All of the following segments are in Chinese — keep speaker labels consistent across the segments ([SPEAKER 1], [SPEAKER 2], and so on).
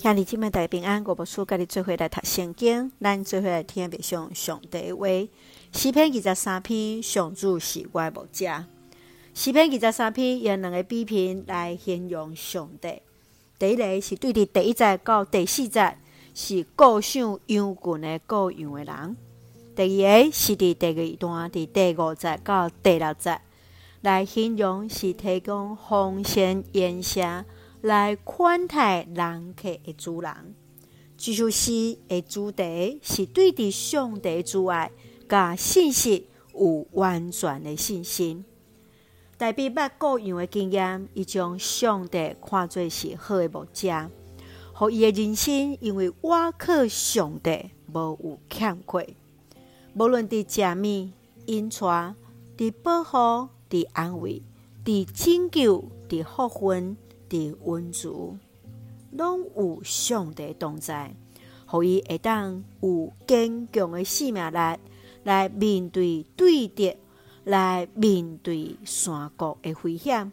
[SPEAKER 1] 兄弟姐妹大平安，我无事，甲你做伙来读圣经，咱做伙来听别上上帝话。诗篇二十三篇，上主是我的牧者。诗篇二十三篇用两个比拼来形容上帝。第一个是对伫第一节到第四节，是各想羊群的各样的人；第二个是伫第二段，伫第五节到第六节，来形容是提供丰盛筵席。来款待人客的主人，这首诗的主题是对伫上帝之爱甲信息有完全的信心。大卫捌各样的经验，伊将上帝看作是好的目者，互伊的人生因为我靠上帝无有欠缺。无论伫食物、饮茶、伫保护、伫安慰、伫拯救、伫福分。的温足，拢有上帝同在，互伊会当有坚强的生命力，来面对对敌，来面对山谷的危险，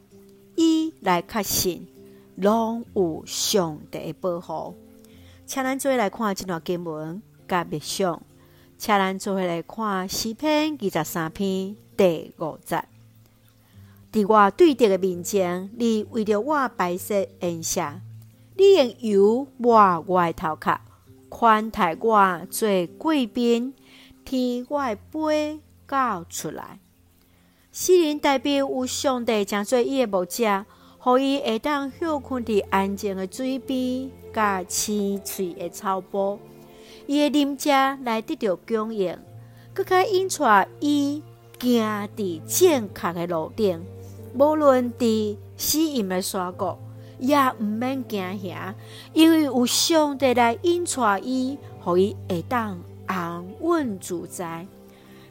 [SPEAKER 1] 伊来确信，拢有上帝的保护。请咱做来看这段经文，甲别上，请咱做来看诗篇二十三篇第五节。伫我对敌的面前，你为着我摆设筵席，你用油抹我的头壳，款待我做贵宾，替我的杯倒出来。世人代表有上帝诚做伊的牧者，互伊会当休困伫安静的水边，甲青翠的草坡，伊的啉食来得到供应，搁较引出伊行伫正确的路顶。无论伫死荫的山谷，也毋免惊吓，因为有上帝来引带伊，互伊会当安稳自在。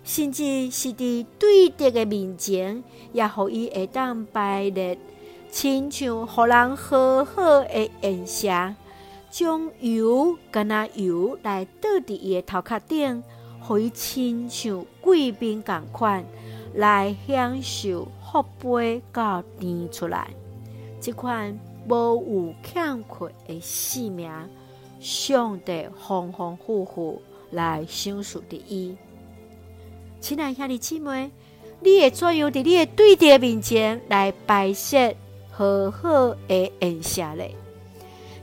[SPEAKER 1] 甚至是伫对敌的面前，也互伊会当摆列，亲像互人好好的宴席，将油干那油来倒伫伊的头壳顶，互伊亲像贵宾共款来享受。福杯到甜出来，这款无有欠缺的性命，上帝丰丰富富来享受的伊。亲爱兄弟姊妹，你会怎样伫你的对敌面前来摆设好好的宴席咧？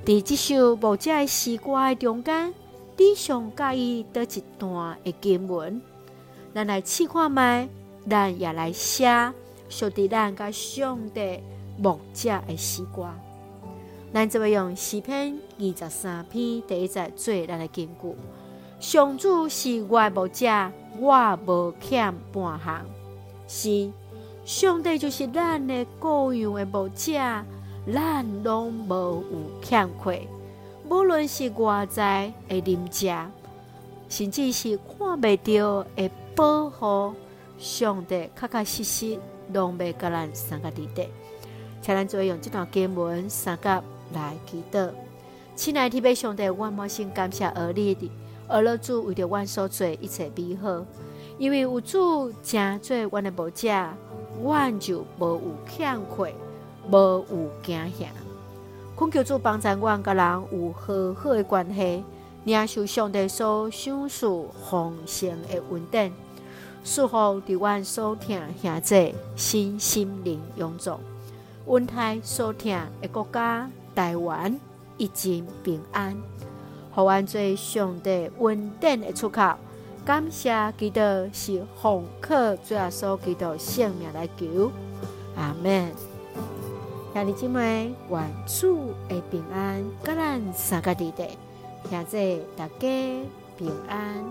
[SPEAKER 1] 伫这首牧者的诗歌的中间，你上介意叨一段的经文？咱来试看觅，咱也来写。属伫咱甲上帝牧者的诗歌，咱就会用诗篇二十三篇第一节做咱的根据。上主是我的牧者，我无欠半项。是上帝就是咱的羔羊的牧者，咱拢无有欠缺。无论是外在的啉食，甚至是看袂到的保护，上帝确确实实。拢袂甲咱三个地带，请咱做用这段经文三个来祈祷。亲爱的天父上帝，我满心感谢而立的，而乐主为着阮所做一切美好，因为有主正做阮的牧者，阮就无有欠缺，无有惊吓。恳求主帮助阮甲人有好好的关系，领受上帝所赏赐丰盛的恩典。祝福伫阮所疼兄姊身心灵永壮，阮台所疼的国家台湾一尽平安，互阮做上帝稳定的出口。感谢基督是奉靠主耶稣基督圣名来求，阿门。兄弟姊妹，愿主的平安，甲咱三个地带，兄姊大家平安。